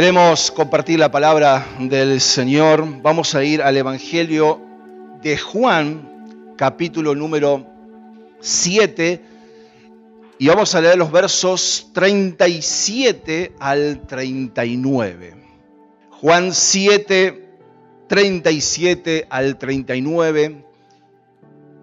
Queremos compartir la palabra del Señor. Vamos a ir al Evangelio de Juan, capítulo número 7, y vamos a leer los versos 37 al 39. Juan 7, 37 al 39.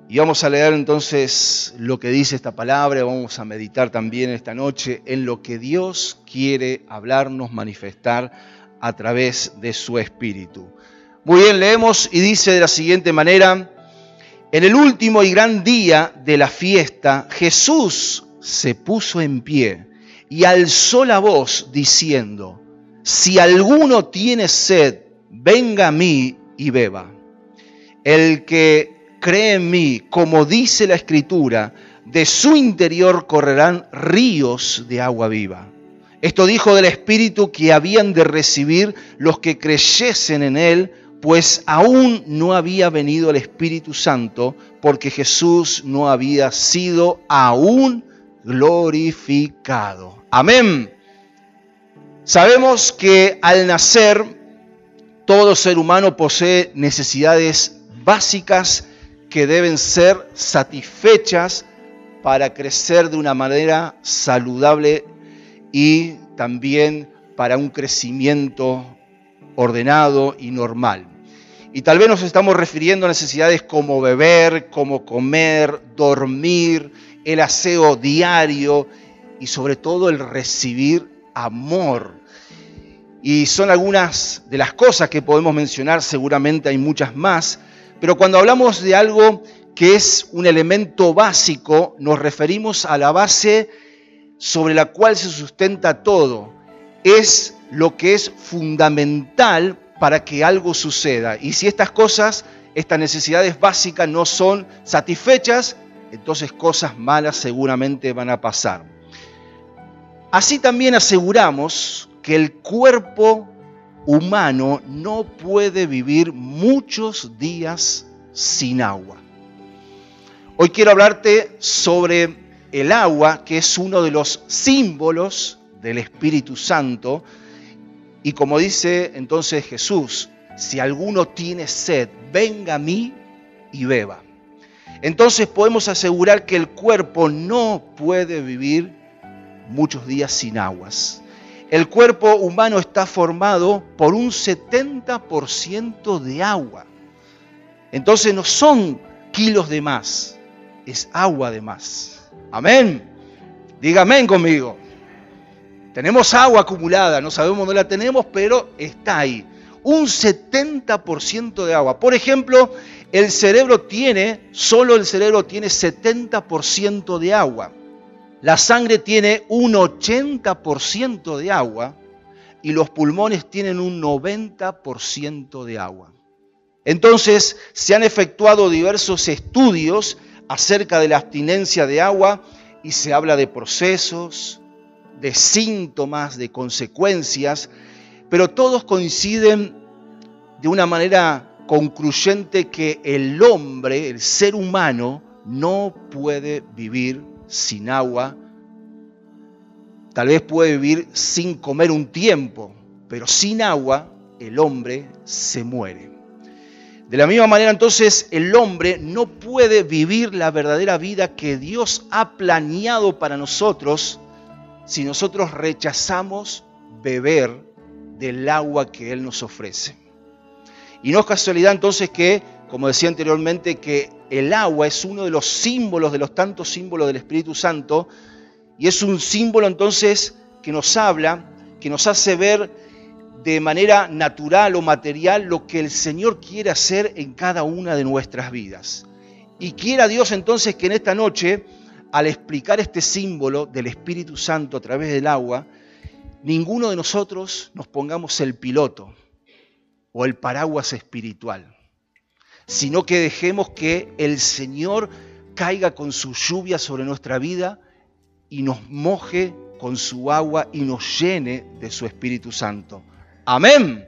Y vamos a leer entonces lo que dice esta palabra, vamos a meditar también esta noche en lo que Dios quiere hablarnos, manifestar a través de su Espíritu. Muy bien, leemos y dice de la siguiente manera, en el último y gran día de la fiesta, Jesús se puso en pie y alzó la voz diciendo, si alguno tiene sed, venga a mí y beba. El que cree en mí, como dice la Escritura, de su interior correrán ríos de agua viva. Esto dijo del Espíritu que habían de recibir los que creyesen en Él, pues aún no había venido el Espíritu Santo, porque Jesús no había sido aún glorificado. Amén. Sabemos que al nacer todo ser humano posee necesidades básicas que deben ser satisfechas para crecer de una manera saludable y también para un crecimiento ordenado y normal. Y tal vez nos estamos refiriendo a necesidades como beber, como comer, dormir, el aseo diario y sobre todo el recibir amor. Y son algunas de las cosas que podemos mencionar, seguramente hay muchas más, pero cuando hablamos de algo que es un elemento básico, nos referimos a la base sobre la cual se sustenta todo. Es lo que es fundamental para que algo suceda. Y si estas cosas, estas necesidades básicas no son satisfechas, entonces cosas malas seguramente van a pasar. Así también aseguramos que el cuerpo humano no puede vivir muchos días sin agua. Hoy quiero hablarte sobre el agua, que es uno de los símbolos del Espíritu Santo. Y como dice entonces Jesús, si alguno tiene sed, venga a mí y beba. Entonces podemos asegurar que el cuerpo no puede vivir muchos días sin aguas. El cuerpo humano está formado por un 70% de agua. Entonces no son kilos de más, es agua de más. Amén. Diga conmigo. Tenemos agua acumulada, no sabemos dónde la tenemos, pero está ahí. Un 70% de agua. Por ejemplo, el cerebro tiene, solo el cerebro tiene 70% de agua. La sangre tiene un 80% de agua y los pulmones tienen un 90% de agua. Entonces se han efectuado diversos estudios acerca de la abstinencia de agua y se habla de procesos, de síntomas, de consecuencias, pero todos coinciden de una manera concluyente que el hombre, el ser humano, no puede vivir sin agua, tal vez puede vivir sin comer un tiempo, pero sin agua el hombre se muere. De la misma manera entonces el hombre no puede vivir la verdadera vida que Dios ha planeado para nosotros si nosotros rechazamos beber del agua que Él nos ofrece. Y no es casualidad entonces que, como decía anteriormente, que el agua es uno de los símbolos, de los tantos símbolos del Espíritu Santo, y es un símbolo entonces que nos habla, que nos hace ver de manera natural o material lo que el Señor quiere hacer en cada una de nuestras vidas. Y quiera Dios entonces que en esta noche, al explicar este símbolo del Espíritu Santo a través del agua, ninguno de nosotros nos pongamos el piloto o el paraguas espiritual sino que dejemos que el Señor caiga con su lluvia sobre nuestra vida y nos moje con su agua y nos llene de su Espíritu Santo. Amén.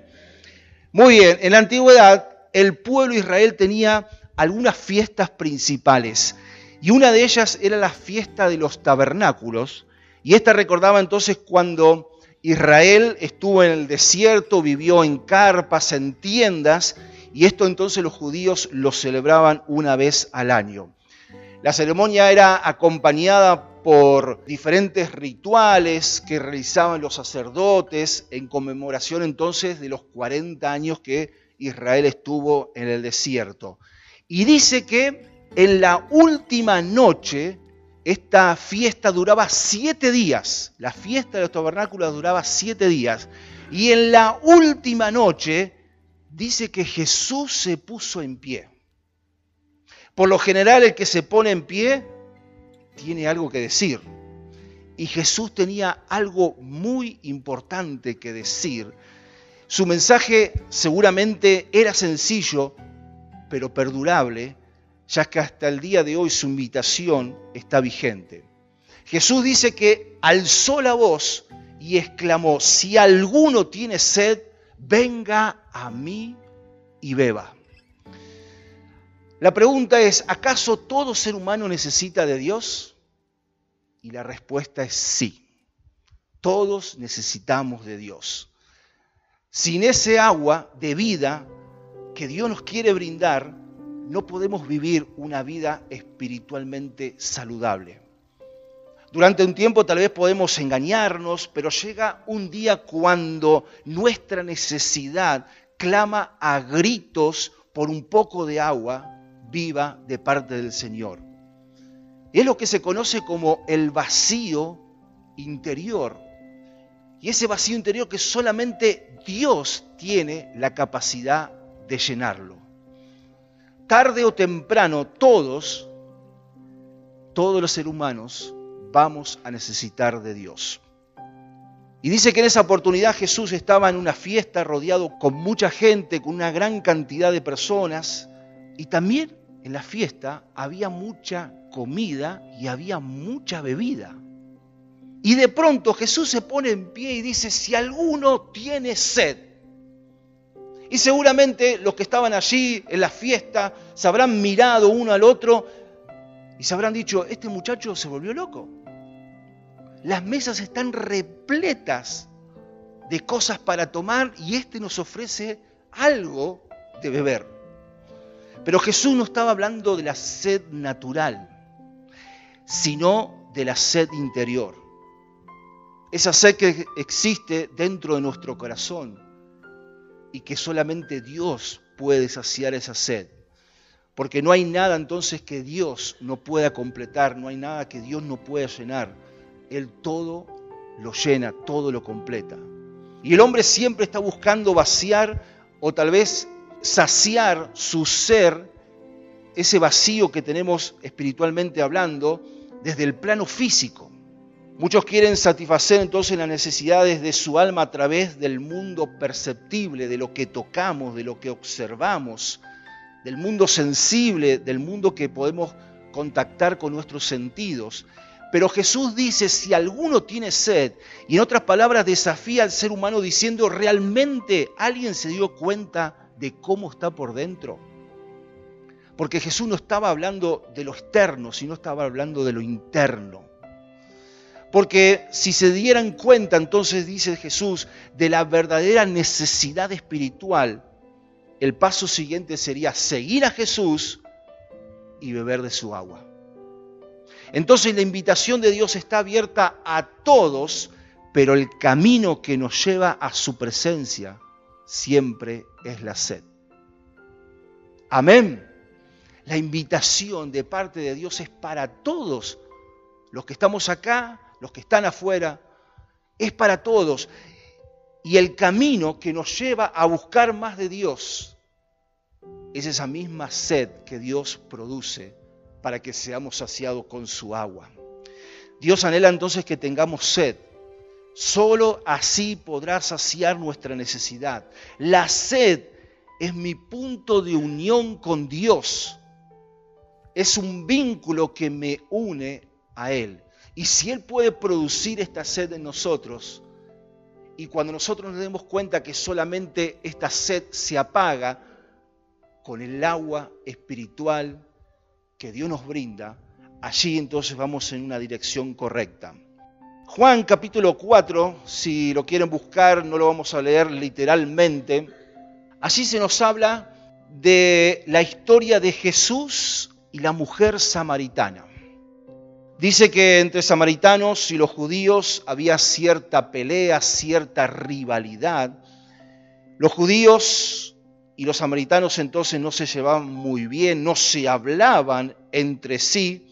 Muy bien, en la antigüedad el pueblo de Israel tenía algunas fiestas principales y una de ellas era la fiesta de los tabernáculos y esta recordaba entonces cuando Israel estuvo en el desierto, vivió en carpas, en tiendas, y esto entonces los judíos lo celebraban una vez al año. La ceremonia era acompañada por diferentes rituales que realizaban los sacerdotes en conmemoración entonces de los 40 años que Israel estuvo en el desierto. Y dice que en la última noche esta fiesta duraba siete días. La fiesta de los tabernáculos duraba siete días. Y en la última noche dice que Jesús se puso en pie. Por lo general el que se pone en pie tiene algo que decir. Y Jesús tenía algo muy importante que decir. Su mensaje seguramente era sencillo, pero perdurable, ya que hasta el día de hoy su invitación está vigente. Jesús dice que alzó la voz y exclamó, si alguno tiene sed, venga a mí y beba. La pregunta es, ¿acaso todo ser humano necesita de Dios? Y la respuesta es sí. Todos necesitamos de Dios. Sin ese agua de vida que Dios nos quiere brindar, no podemos vivir una vida espiritualmente saludable. Durante un tiempo tal vez podemos engañarnos, pero llega un día cuando nuestra necesidad clama a gritos por un poco de agua viva de parte del Señor. Es lo que se conoce como el vacío interior. Y ese vacío interior que solamente Dios tiene la capacidad de llenarlo tarde o temprano todos, todos los seres humanos, vamos a necesitar de Dios. Y dice que en esa oportunidad Jesús estaba en una fiesta rodeado con mucha gente, con una gran cantidad de personas, y también en la fiesta había mucha comida y había mucha bebida. Y de pronto Jesús se pone en pie y dice, si alguno tiene sed, y seguramente los que estaban allí en la fiesta se habrán mirado uno al otro y se habrán dicho, este muchacho se volvió loco. Las mesas están repletas de cosas para tomar y este nos ofrece algo de beber. Pero Jesús no estaba hablando de la sed natural, sino de la sed interior. Esa sed que existe dentro de nuestro corazón y que solamente Dios puede saciar esa sed. Porque no hay nada entonces que Dios no pueda completar, no hay nada que Dios no pueda llenar. Él todo lo llena, todo lo completa. Y el hombre siempre está buscando vaciar o tal vez saciar su ser, ese vacío que tenemos espiritualmente hablando, desde el plano físico. Muchos quieren satisfacer entonces las necesidades de su alma a través del mundo perceptible, de lo que tocamos, de lo que observamos, del mundo sensible, del mundo que podemos contactar con nuestros sentidos. Pero Jesús dice, si alguno tiene sed, y en otras palabras desafía al ser humano diciendo, ¿realmente alguien se dio cuenta de cómo está por dentro? Porque Jesús no estaba hablando de lo externo, sino estaba hablando de lo interno. Porque si se dieran cuenta, entonces dice Jesús, de la verdadera necesidad espiritual, el paso siguiente sería seguir a Jesús y beber de su agua. Entonces la invitación de Dios está abierta a todos, pero el camino que nos lleva a su presencia siempre es la sed. Amén. La invitación de parte de Dios es para todos los que estamos acá los que están afuera, es para todos. Y el camino que nos lleva a buscar más de Dios es esa misma sed que Dios produce para que seamos saciados con su agua. Dios anhela entonces que tengamos sed. Solo así podrá saciar nuestra necesidad. La sed es mi punto de unión con Dios. Es un vínculo que me une a Él. Y si Él puede producir esta sed en nosotros, y cuando nosotros nos demos cuenta que solamente esta sed se apaga con el agua espiritual que Dios nos brinda, allí entonces vamos en una dirección correcta. Juan capítulo 4, si lo quieren buscar, no lo vamos a leer literalmente. Allí se nos habla de la historia de Jesús y la mujer samaritana. Dice que entre samaritanos y los judíos había cierta pelea, cierta rivalidad. Los judíos y los samaritanos entonces no se llevaban muy bien, no se hablaban entre sí.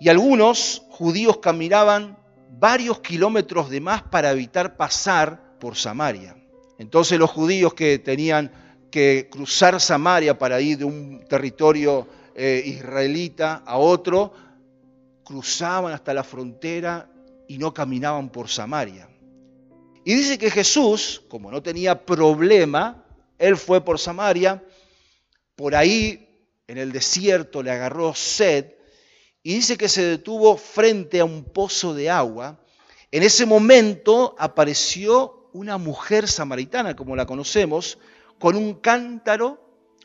Y algunos judíos caminaban varios kilómetros de más para evitar pasar por Samaria. Entonces los judíos que tenían que cruzar Samaria para ir de un territorio eh, israelita a otro, cruzaban hasta la frontera y no caminaban por Samaria. Y dice que Jesús, como no tenía problema, él fue por Samaria, por ahí en el desierto le agarró sed y dice que se detuvo frente a un pozo de agua. En ese momento apareció una mujer samaritana, como la conocemos, con un cántaro,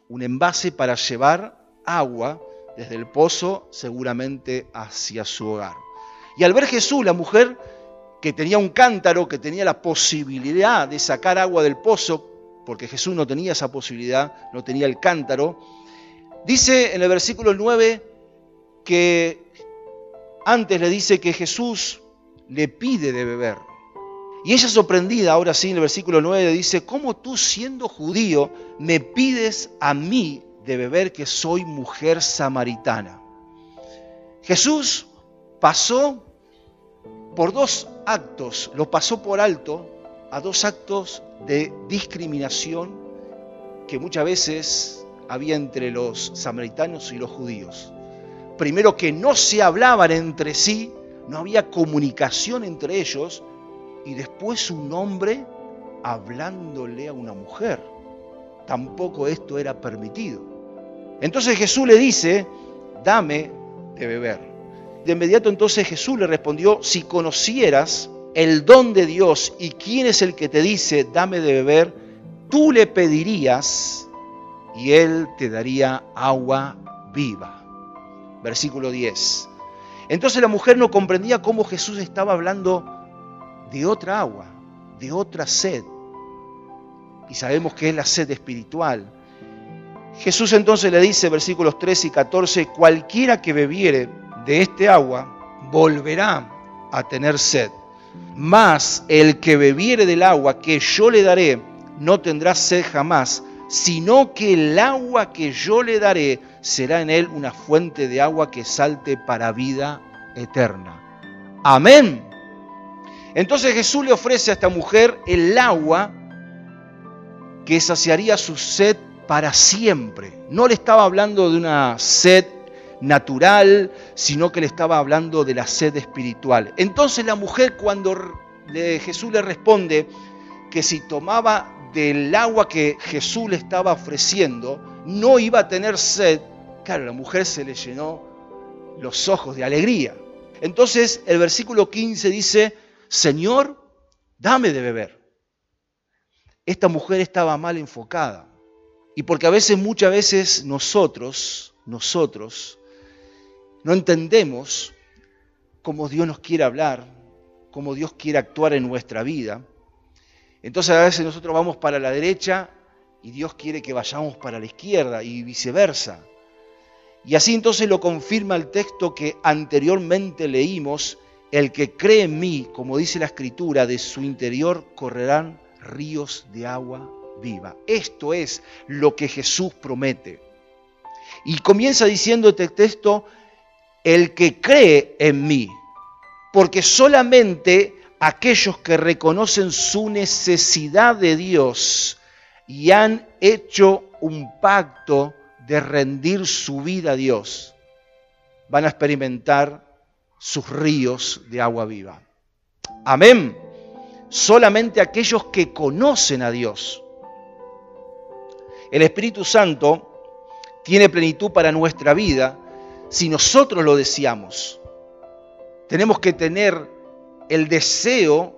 un envase para llevar agua desde el pozo seguramente hacia su hogar. Y al ver Jesús, la mujer que tenía un cántaro, que tenía la posibilidad de sacar agua del pozo, porque Jesús no tenía esa posibilidad, no tenía el cántaro, dice en el versículo 9 que antes le dice que Jesús le pide de beber. Y ella sorprendida, ahora sí, en el versículo 9 dice, ¿cómo tú siendo judío me pides a mí de beber que soy mujer samaritana. Jesús pasó por dos actos, lo pasó por alto a dos actos de discriminación que muchas veces había entre los samaritanos y los judíos. Primero que no se hablaban entre sí, no había comunicación entre ellos, y después un hombre hablándole a una mujer. Tampoco esto era permitido. Entonces Jesús le dice, dame de beber. De inmediato entonces Jesús le respondió, si conocieras el don de Dios y quién es el que te dice, dame de beber, tú le pedirías y él te daría agua viva. Versículo 10. Entonces la mujer no comprendía cómo Jesús estaba hablando de otra agua, de otra sed. Y sabemos que es la sed espiritual Jesús entonces le dice, versículos 13 y 14, cualquiera que bebiere de este agua volverá a tener sed. Mas el que bebiere del agua que yo le daré no tendrá sed jamás, sino que el agua que yo le daré será en él una fuente de agua que salte para vida eterna. Amén. Entonces Jesús le ofrece a esta mujer el agua que saciaría su sed para siempre. No le estaba hablando de una sed natural, sino que le estaba hablando de la sed espiritual. Entonces la mujer cuando Jesús le responde que si tomaba del agua que Jesús le estaba ofreciendo, no iba a tener sed, claro, la mujer se le llenó los ojos de alegría. Entonces el versículo 15 dice, Señor, dame de beber. Esta mujer estaba mal enfocada. Y porque a veces, muchas veces nosotros, nosotros, no entendemos cómo Dios nos quiere hablar, cómo Dios quiere actuar en nuestra vida. Entonces a veces nosotros vamos para la derecha y Dios quiere que vayamos para la izquierda y viceversa. Y así entonces lo confirma el texto que anteriormente leímos, el que cree en mí, como dice la escritura, de su interior correrán ríos de agua viva. Esto es lo que Jesús promete. Y comienza diciendo este texto, el que cree en mí, porque solamente aquellos que reconocen su necesidad de Dios y han hecho un pacto de rendir su vida a Dios, van a experimentar sus ríos de agua viva. Amén. Solamente aquellos que conocen a Dios el Espíritu Santo tiene plenitud para nuestra vida si nosotros lo deseamos. Tenemos que tener el deseo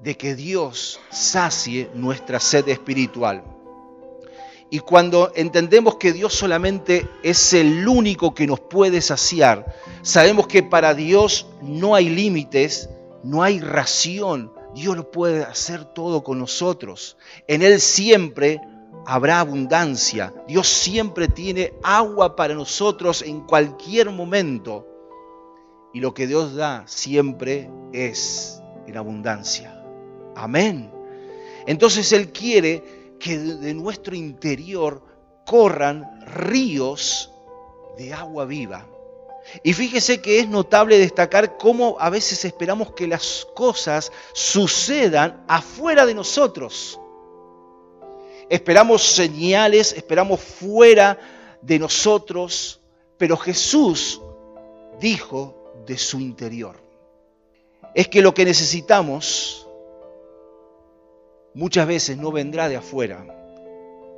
de que Dios sacie nuestra sed espiritual. Y cuando entendemos que Dios solamente es el único que nos puede saciar, sabemos que para Dios no hay límites no hay ración. Dios lo puede hacer todo con nosotros. En Él siempre habrá abundancia. Dios siempre tiene agua para nosotros en cualquier momento. Y lo que Dios da siempre es en abundancia. Amén. Entonces Él quiere que de nuestro interior corran ríos de agua viva. Y fíjese que es notable destacar cómo a veces esperamos que las cosas sucedan afuera de nosotros. Esperamos señales, esperamos fuera de nosotros, pero Jesús dijo de su interior. Es que lo que necesitamos muchas veces no vendrá de afuera,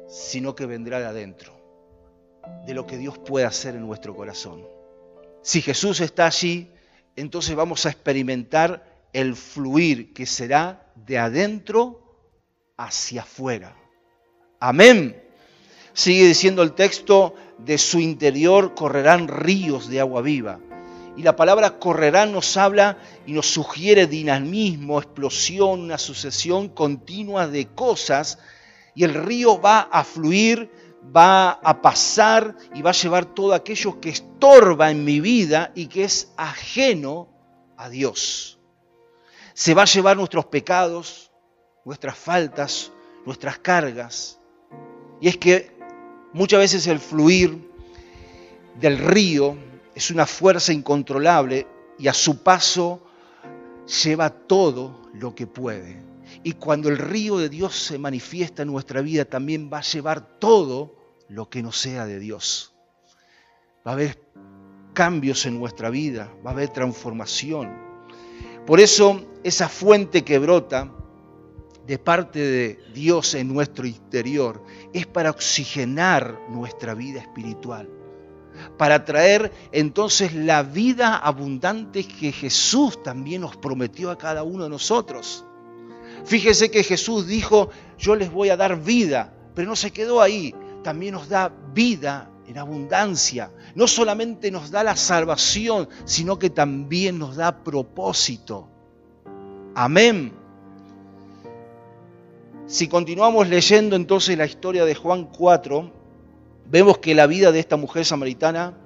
sino que vendrá de adentro, de lo que Dios puede hacer en nuestro corazón. Si Jesús está allí, entonces vamos a experimentar el fluir que será de adentro hacia afuera. Amén. Sigue diciendo el texto, de su interior correrán ríos de agua viva. Y la palabra correrán nos habla y nos sugiere dinamismo, explosión, una sucesión continua de cosas. Y el río va a fluir va a pasar y va a llevar todo aquello que estorba en mi vida y que es ajeno a Dios. Se va a llevar nuestros pecados, nuestras faltas, nuestras cargas. Y es que muchas veces el fluir del río es una fuerza incontrolable y a su paso lleva todo lo que puede. Y cuando el río de Dios se manifiesta en nuestra vida, también va a llevar todo lo que no sea de Dios. Va a haber cambios en nuestra vida, va a haber transformación. Por eso esa fuente que brota de parte de Dios en nuestro interior es para oxigenar nuestra vida espiritual, para traer entonces la vida abundante que Jesús también nos prometió a cada uno de nosotros. Fíjese que Jesús dijo, yo les voy a dar vida, pero no se quedó ahí, también nos da vida en abundancia. No solamente nos da la salvación, sino que también nos da propósito. Amén. Si continuamos leyendo entonces la historia de Juan 4, vemos que la vida de esta mujer samaritana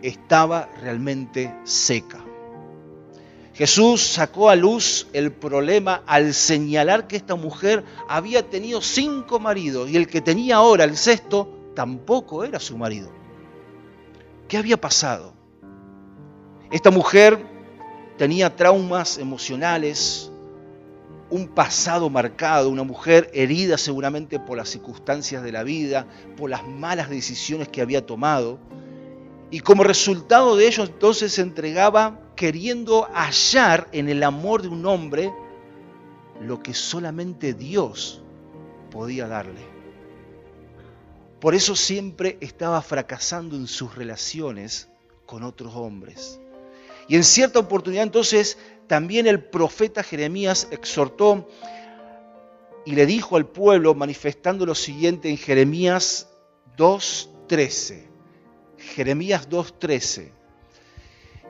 estaba realmente seca. Jesús sacó a luz el problema al señalar que esta mujer había tenido cinco maridos y el que tenía ahora el sexto tampoco era su marido. ¿Qué había pasado? Esta mujer tenía traumas emocionales, un pasado marcado, una mujer herida seguramente por las circunstancias de la vida, por las malas decisiones que había tomado. Y como resultado de ello entonces se entregaba queriendo hallar en el amor de un hombre lo que solamente Dios podía darle. Por eso siempre estaba fracasando en sus relaciones con otros hombres. Y en cierta oportunidad entonces también el profeta Jeremías exhortó y le dijo al pueblo manifestando lo siguiente en Jeremías 2.13. Jeremías 2.13.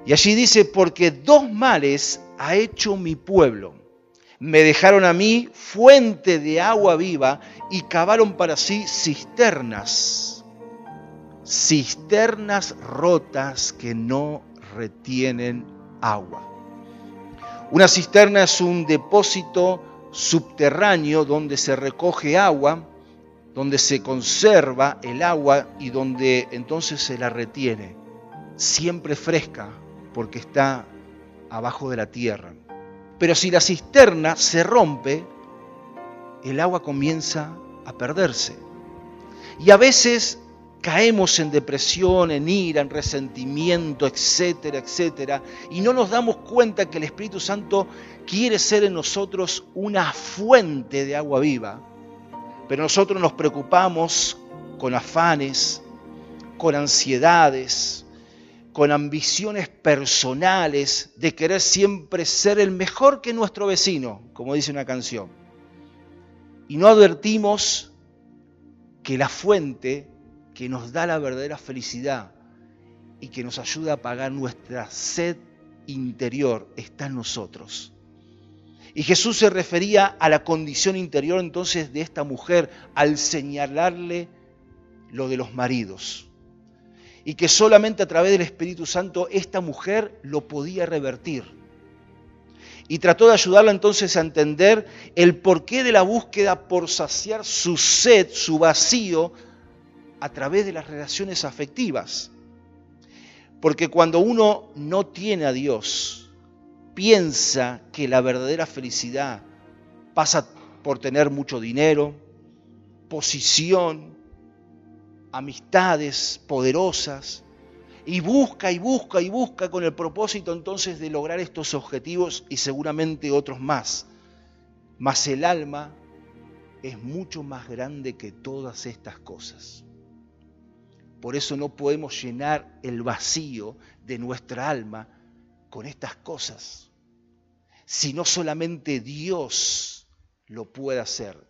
Y allí dice, porque dos males ha hecho mi pueblo. Me dejaron a mí fuente de agua viva y cavaron para sí cisternas. Cisternas rotas que no retienen agua. Una cisterna es un depósito subterráneo donde se recoge agua, donde se conserva el agua y donde entonces se la retiene, siempre fresca, porque está abajo de la tierra. Pero si la cisterna se rompe, el agua comienza a perderse. Y a veces caemos en depresión, en ira, en resentimiento, etcétera, etcétera, y no nos damos cuenta que el Espíritu Santo quiere ser en nosotros una fuente de agua viva. Pero nosotros nos preocupamos con afanes, con ansiedades, con ambiciones personales de querer siempre ser el mejor que nuestro vecino, como dice una canción. Y no advertimos que la fuente que nos da la verdadera felicidad y que nos ayuda a pagar nuestra sed interior está en nosotros. Y Jesús se refería a la condición interior entonces de esta mujer al señalarle lo de los maridos. Y que solamente a través del Espíritu Santo esta mujer lo podía revertir. Y trató de ayudarla entonces a entender el porqué de la búsqueda por saciar su sed, su vacío, a través de las relaciones afectivas. Porque cuando uno no tiene a Dios, piensa que la verdadera felicidad pasa por tener mucho dinero, posición, amistades poderosas, y busca y busca y busca con el propósito entonces de lograr estos objetivos y seguramente otros más. Mas el alma es mucho más grande que todas estas cosas. Por eso no podemos llenar el vacío de nuestra alma con estas cosas, sino solamente Dios lo puede hacer.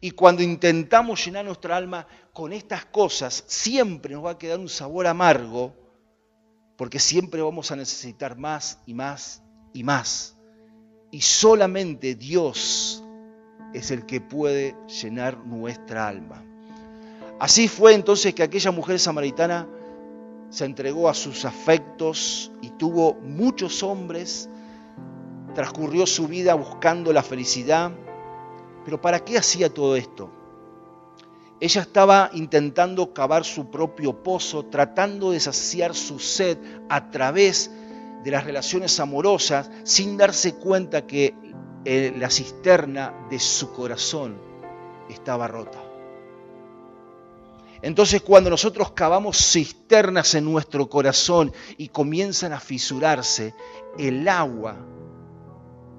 Y cuando intentamos llenar nuestra alma con estas cosas, siempre nos va a quedar un sabor amargo, porque siempre vamos a necesitar más y más y más. Y solamente Dios es el que puede llenar nuestra alma. Así fue entonces que aquella mujer samaritana se entregó a sus afectos y tuvo muchos hombres, transcurrió su vida buscando la felicidad, pero ¿para qué hacía todo esto? Ella estaba intentando cavar su propio pozo, tratando de saciar su sed a través de las relaciones amorosas, sin darse cuenta que eh, la cisterna de su corazón estaba rota. Entonces cuando nosotros cavamos cisternas en nuestro corazón y comienzan a fisurarse, el agua,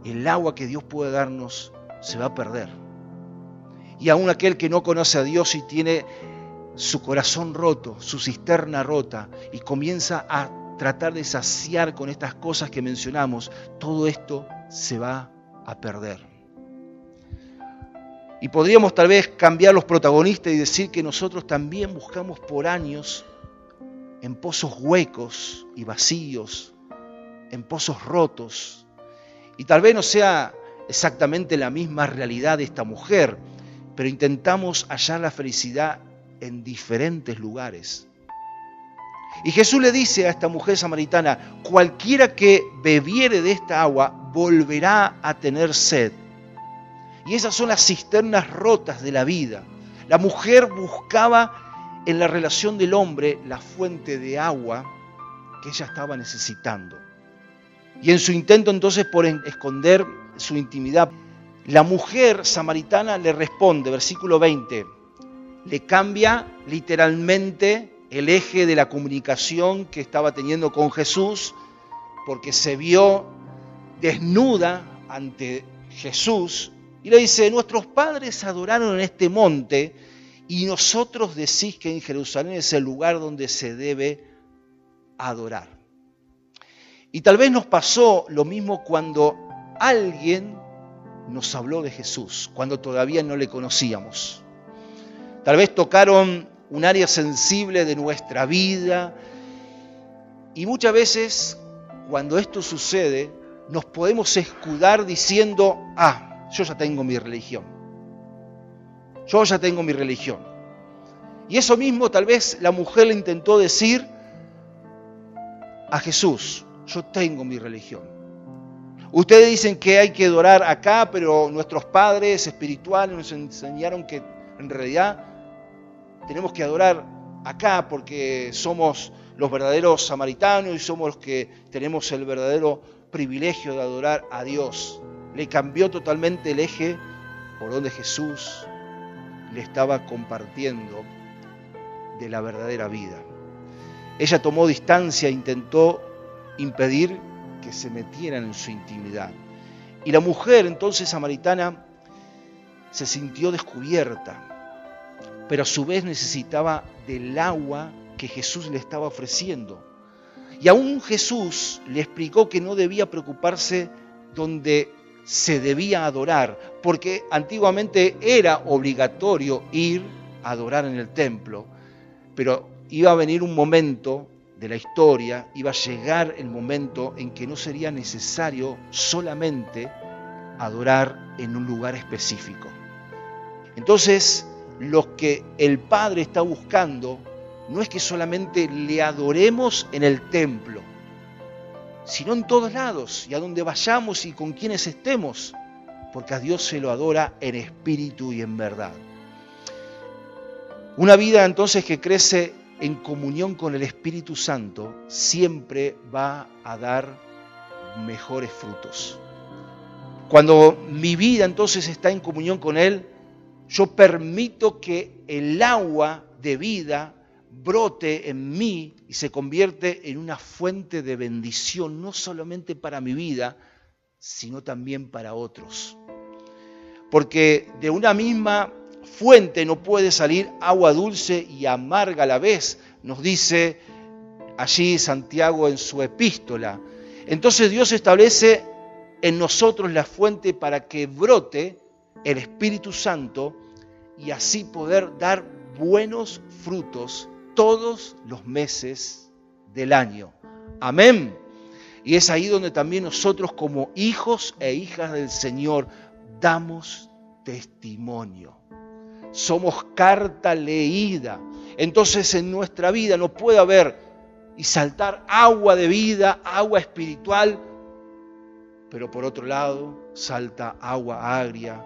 el agua que Dios puede darnos, se va a perder. Y aún aquel que no conoce a Dios y tiene su corazón roto, su cisterna rota, y comienza a tratar de saciar con estas cosas que mencionamos, todo esto se va a perder. Y podríamos tal vez cambiar los protagonistas y decir que nosotros también buscamos por años en pozos huecos y vacíos, en pozos rotos. Y tal vez no sea exactamente la misma realidad de esta mujer, pero intentamos hallar la felicidad en diferentes lugares. Y Jesús le dice a esta mujer samaritana, cualquiera que bebiere de esta agua volverá a tener sed. Y esas son las cisternas rotas de la vida. La mujer buscaba en la relación del hombre la fuente de agua que ella estaba necesitando. Y en su intento entonces por esconder su intimidad, la mujer samaritana le responde, versículo 20, le cambia literalmente el eje de la comunicación que estaba teniendo con Jesús, porque se vio desnuda ante Jesús y le dice, nuestros padres adoraron en este monte y nosotros decís que en Jerusalén es el lugar donde se debe adorar. Y tal vez nos pasó lo mismo cuando alguien nos habló de Jesús, cuando todavía no le conocíamos. Tal vez tocaron un área sensible de nuestra vida y muchas veces cuando esto sucede nos podemos escudar diciendo, ah, yo ya tengo mi religión. Yo ya tengo mi religión. Y eso mismo tal vez la mujer le intentó decir a Jesús, yo tengo mi religión. Ustedes dicen que hay que adorar acá, pero nuestros padres espirituales nos enseñaron que en realidad tenemos que adorar acá porque somos los verdaderos samaritanos y somos los que tenemos el verdadero privilegio de adorar a Dios le cambió totalmente el eje por donde Jesús le estaba compartiendo de la verdadera vida. Ella tomó distancia e intentó impedir que se metieran en su intimidad. Y la mujer entonces samaritana se sintió descubierta, pero a su vez necesitaba del agua que Jesús le estaba ofreciendo. Y aún Jesús le explicó que no debía preocuparse donde se debía adorar, porque antiguamente era obligatorio ir a adorar en el templo, pero iba a venir un momento de la historia iba a llegar el momento en que no sería necesario solamente adorar en un lugar específico. Entonces, lo que el Padre está buscando no es que solamente le adoremos en el templo, sino en todos lados y a donde vayamos y con quienes estemos, porque a Dios se lo adora en espíritu y en verdad. Una vida entonces que crece en comunión con el Espíritu Santo siempre va a dar mejores frutos. Cuando mi vida entonces está en comunión con Él, yo permito que el agua de vida brote en mí y se convierte en una fuente de bendición, no solamente para mi vida, sino también para otros. Porque de una misma fuente no puede salir agua dulce y amarga a la vez, nos dice allí Santiago en su epístola. Entonces Dios establece en nosotros la fuente para que brote el Espíritu Santo y así poder dar buenos frutos todos los meses del año. Amén. Y es ahí donde también nosotros como hijos e hijas del Señor damos testimonio. Somos carta leída. Entonces en nuestra vida no puede haber y saltar agua de vida, agua espiritual, pero por otro lado salta agua agria.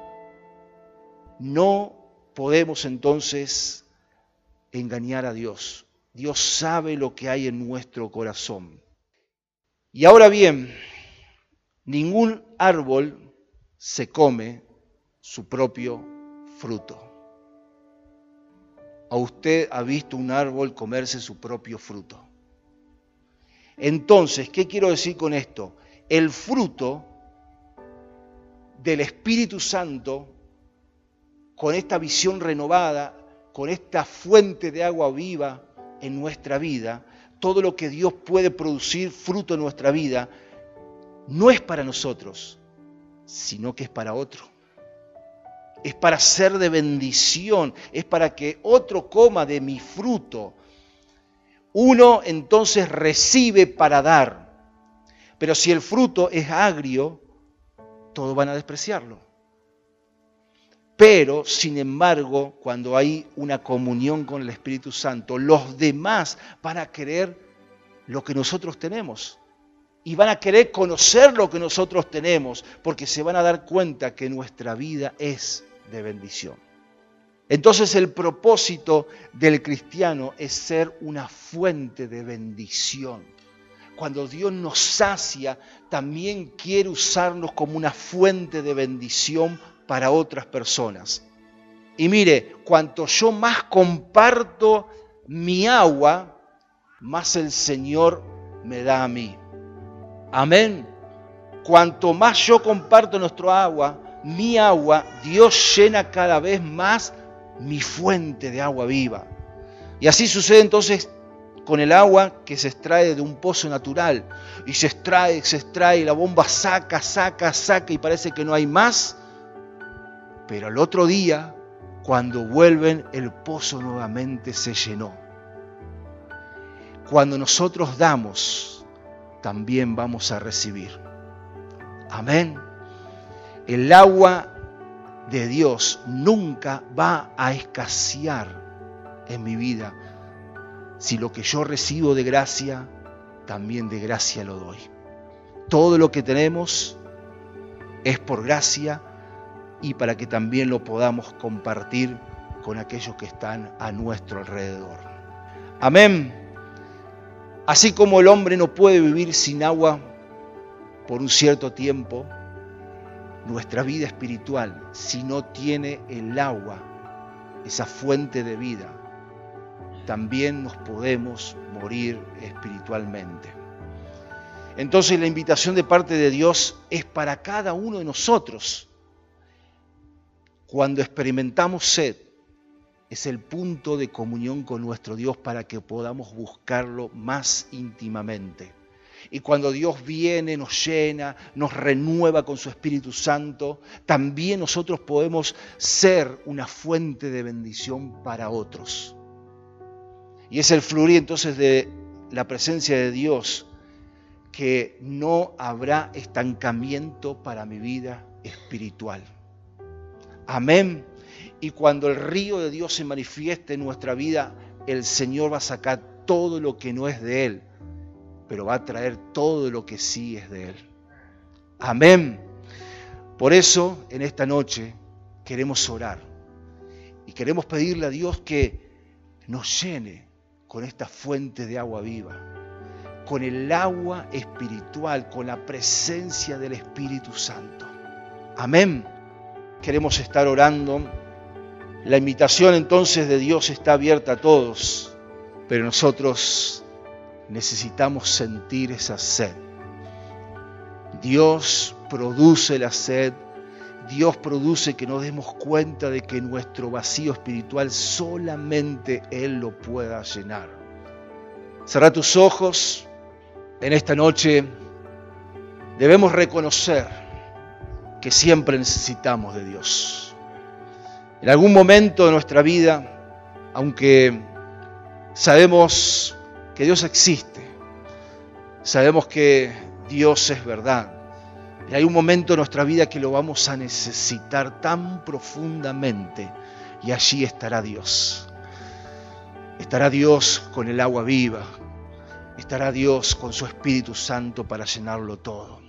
No podemos entonces engañar a Dios. Dios sabe lo que hay en nuestro corazón. Y ahora bien, ningún árbol se come su propio fruto. ¿A usted ha visto un árbol comerse su propio fruto? Entonces, ¿qué quiero decir con esto? El fruto del Espíritu Santo, con esta visión renovada, con esta fuente de agua viva en nuestra vida, todo lo que Dios puede producir fruto en nuestra vida, no es para nosotros, sino que es para otro. Es para ser de bendición, es para que otro coma de mi fruto. Uno entonces recibe para dar. Pero si el fruto es agrio, todos van a despreciarlo. Pero, sin embargo, cuando hay una comunión con el Espíritu Santo, los demás van a querer lo que nosotros tenemos. Y van a querer conocer lo que nosotros tenemos, porque se van a dar cuenta que nuestra vida es de bendición. Entonces el propósito del cristiano es ser una fuente de bendición. Cuando Dios nos sacia, también quiere usarnos como una fuente de bendición para otras personas. Y mire, cuanto yo más comparto mi agua, más el Señor me da a mí. Amén. Cuanto más yo comparto nuestro agua, mi agua, Dios llena cada vez más mi fuente de agua viva. Y así sucede entonces con el agua que se extrae de un pozo natural. Y se extrae, se extrae, la bomba saca, saca, saca y parece que no hay más. Pero al otro día, cuando vuelven, el pozo nuevamente se llenó. Cuando nosotros damos, también vamos a recibir. Amén. El agua de Dios nunca va a escasear en mi vida. Si lo que yo recibo de gracia, también de gracia lo doy. Todo lo que tenemos es por gracia y para que también lo podamos compartir con aquellos que están a nuestro alrededor. Amén. Así como el hombre no puede vivir sin agua por un cierto tiempo, nuestra vida espiritual, si no tiene el agua, esa fuente de vida, también nos podemos morir espiritualmente. Entonces la invitación de parte de Dios es para cada uno de nosotros cuando experimentamos sed, es el punto de comunión con nuestro Dios para que podamos buscarlo más íntimamente. Y cuando Dios viene, nos llena, nos renueva con su Espíritu Santo, también nosotros podemos ser una fuente de bendición para otros. Y es el fluir entonces de la presencia de Dios que no habrá estancamiento para mi vida espiritual. Amén. Y cuando el río de Dios se manifieste en nuestra vida, el Señor va a sacar todo lo que no es de Él, pero va a traer todo lo que sí es de Él. Amén. Por eso, en esta noche, queremos orar y queremos pedirle a Dios que nos llene con esta fuente de agua viva, con el agua espiritual, con la presencia del Espíritu Santo. Amén. Queremos estar orando. La invitación entonces de Dios está abierta a todos, pero nosotros necesitamos sentir esa sed. Dios produce la sed, Dios produce que nos demos cuenta de que nuestro vacío espiritual solamente Él lo pueda llenar. Cerra tus ojos en esta noche. Debemos reconocer que siempre necesitamos de Dios. En algún momento de nuestra vida, aunque sabemos que Dios existe, sabemos que Dios es verdad, y hay un momento en nuestra vida que lo vamos a necesitar tan profundamente y allí estará Dios. Estará Dios con el agua viva. Estará Dios con su Espíritu Santo para llenarlo todo.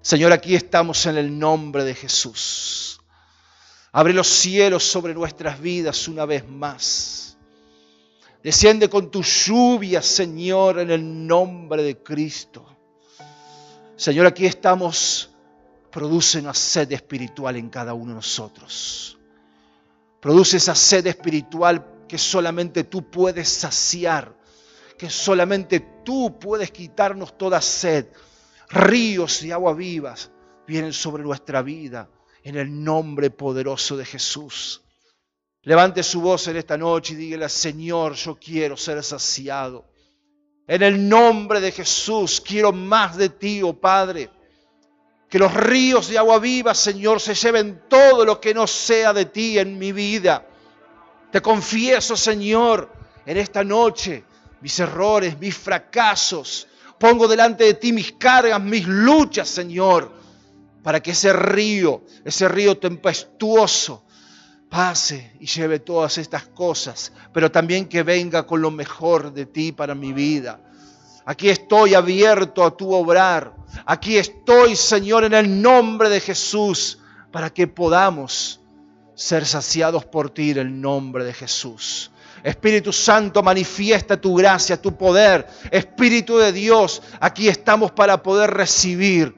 Señor, aquí estamos en el nombre de Jesús. Abre los cielos sobre nuestras vidas una vez más. Desciende con tu lluvia, Señor, en el nombre de Cristo. Señor, aquí estamos. Produce una sed espiritual en cada uno de nosotros. Produce esa sed espiritual que solamente tú puedes saciar, que solamente tú puedes quitarnos toda sed. Ríos de agua vivas vienen sobre nuestra vida en el nombre poderoso de Jesús. Levante su voz en esta noche y dígale, Señor, yo quiero ser saciado. En el nombre de Jesús quiero más de ti, oh Padre. Que los ríos de agua viva, Señor, se lleven todo lo que no sea de ti en mi vida. Te confieso, Señor, en esta noche mis errores, mis fracasos. Pongo delante de ti mis cargas, mis luchas, Señor, para que ese río, ese río tempestuoso, pase y lleve todas estas cosas, pero también que venga con lo mejor de ti para mi vida. Aquí estoy abierto a tu obrar. Aquí estoy, Señor, en el nombre de Jesús, para que podamos ser saciados por ti en el nombre de Jesús. Espíritu Santo, manifiesta tu gracia, tu poder. Espíritu de Dios, aquí estamos para poder recibir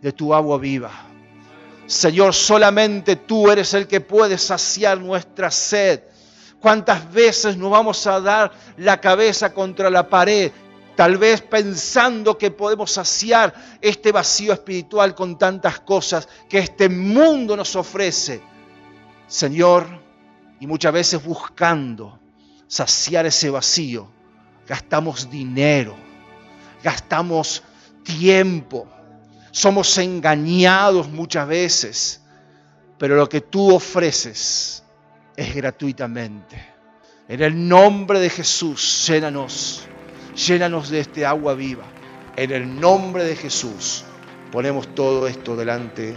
de tu agua viva. Señor, solamente tú eres el que puede saciar nuestra sed. ¿Cuántas veces nos vamos a dar la cabeza contra la pared? Tal vez pensando que podemos saciar este vacío espiritual con tantas cosas que este mundo nos ofrece. Señor, y muchas veces buscando saciar ese vacío, gastamos dinero, gastamos tiempo, somos engañados muchas veces, pero lo que tú ofreces es gratuitamente. En el nombre de Jesús, llénanos, llénanos de este agua viva. En el nombre de Jesús, ponemos todo esto delante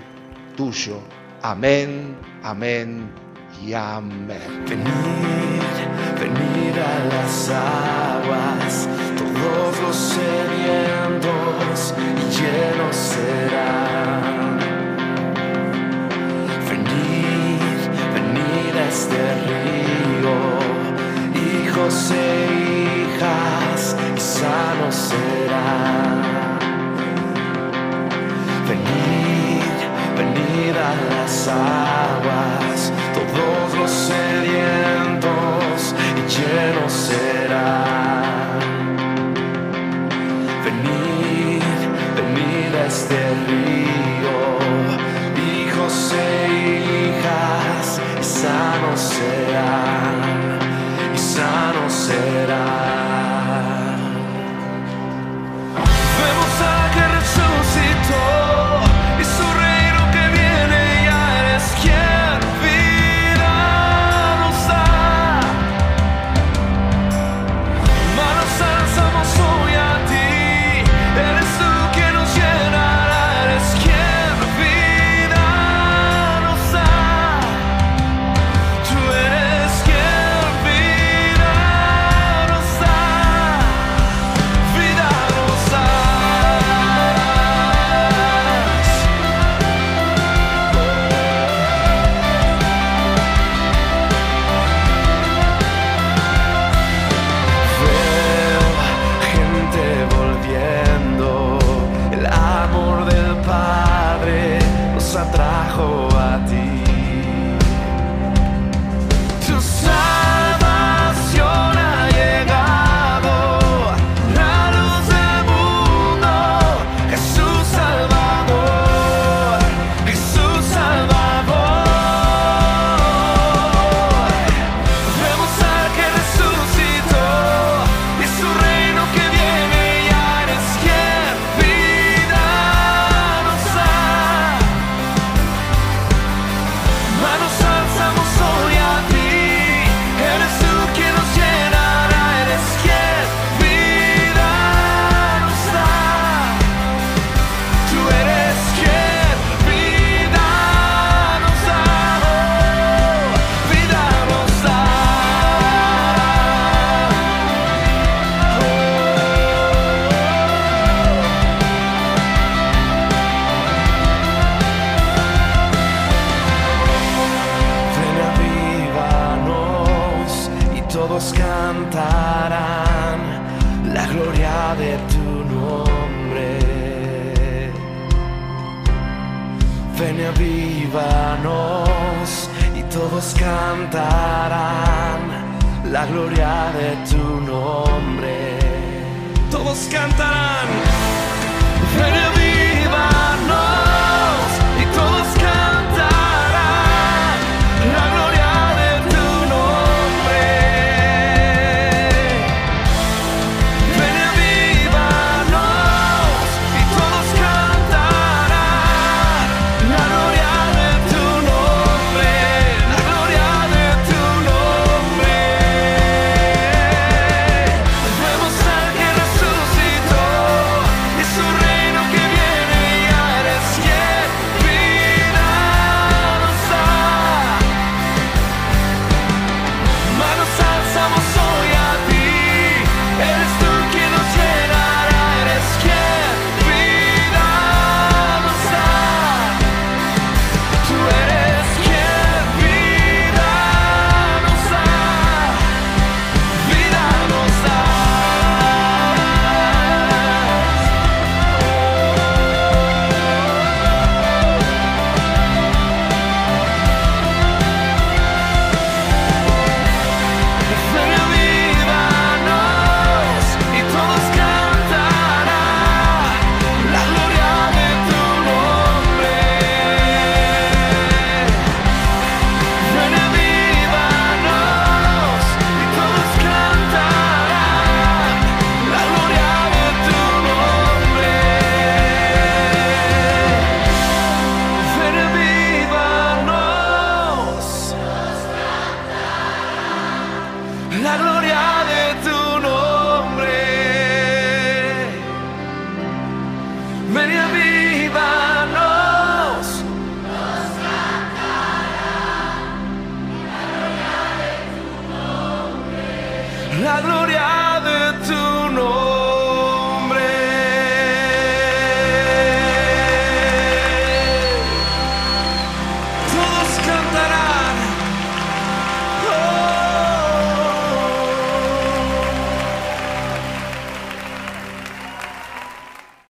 tuyo. Amén, amén y amén. Las aguas, todos los sedientos y llenos serán. Venid, venid a este río, hijos e hijas, y sanos serán. Venid, venid a las aguas, zo Ven y avívanos y todos cantarán la gloria de tu nombre. Todos cantarán. Ven y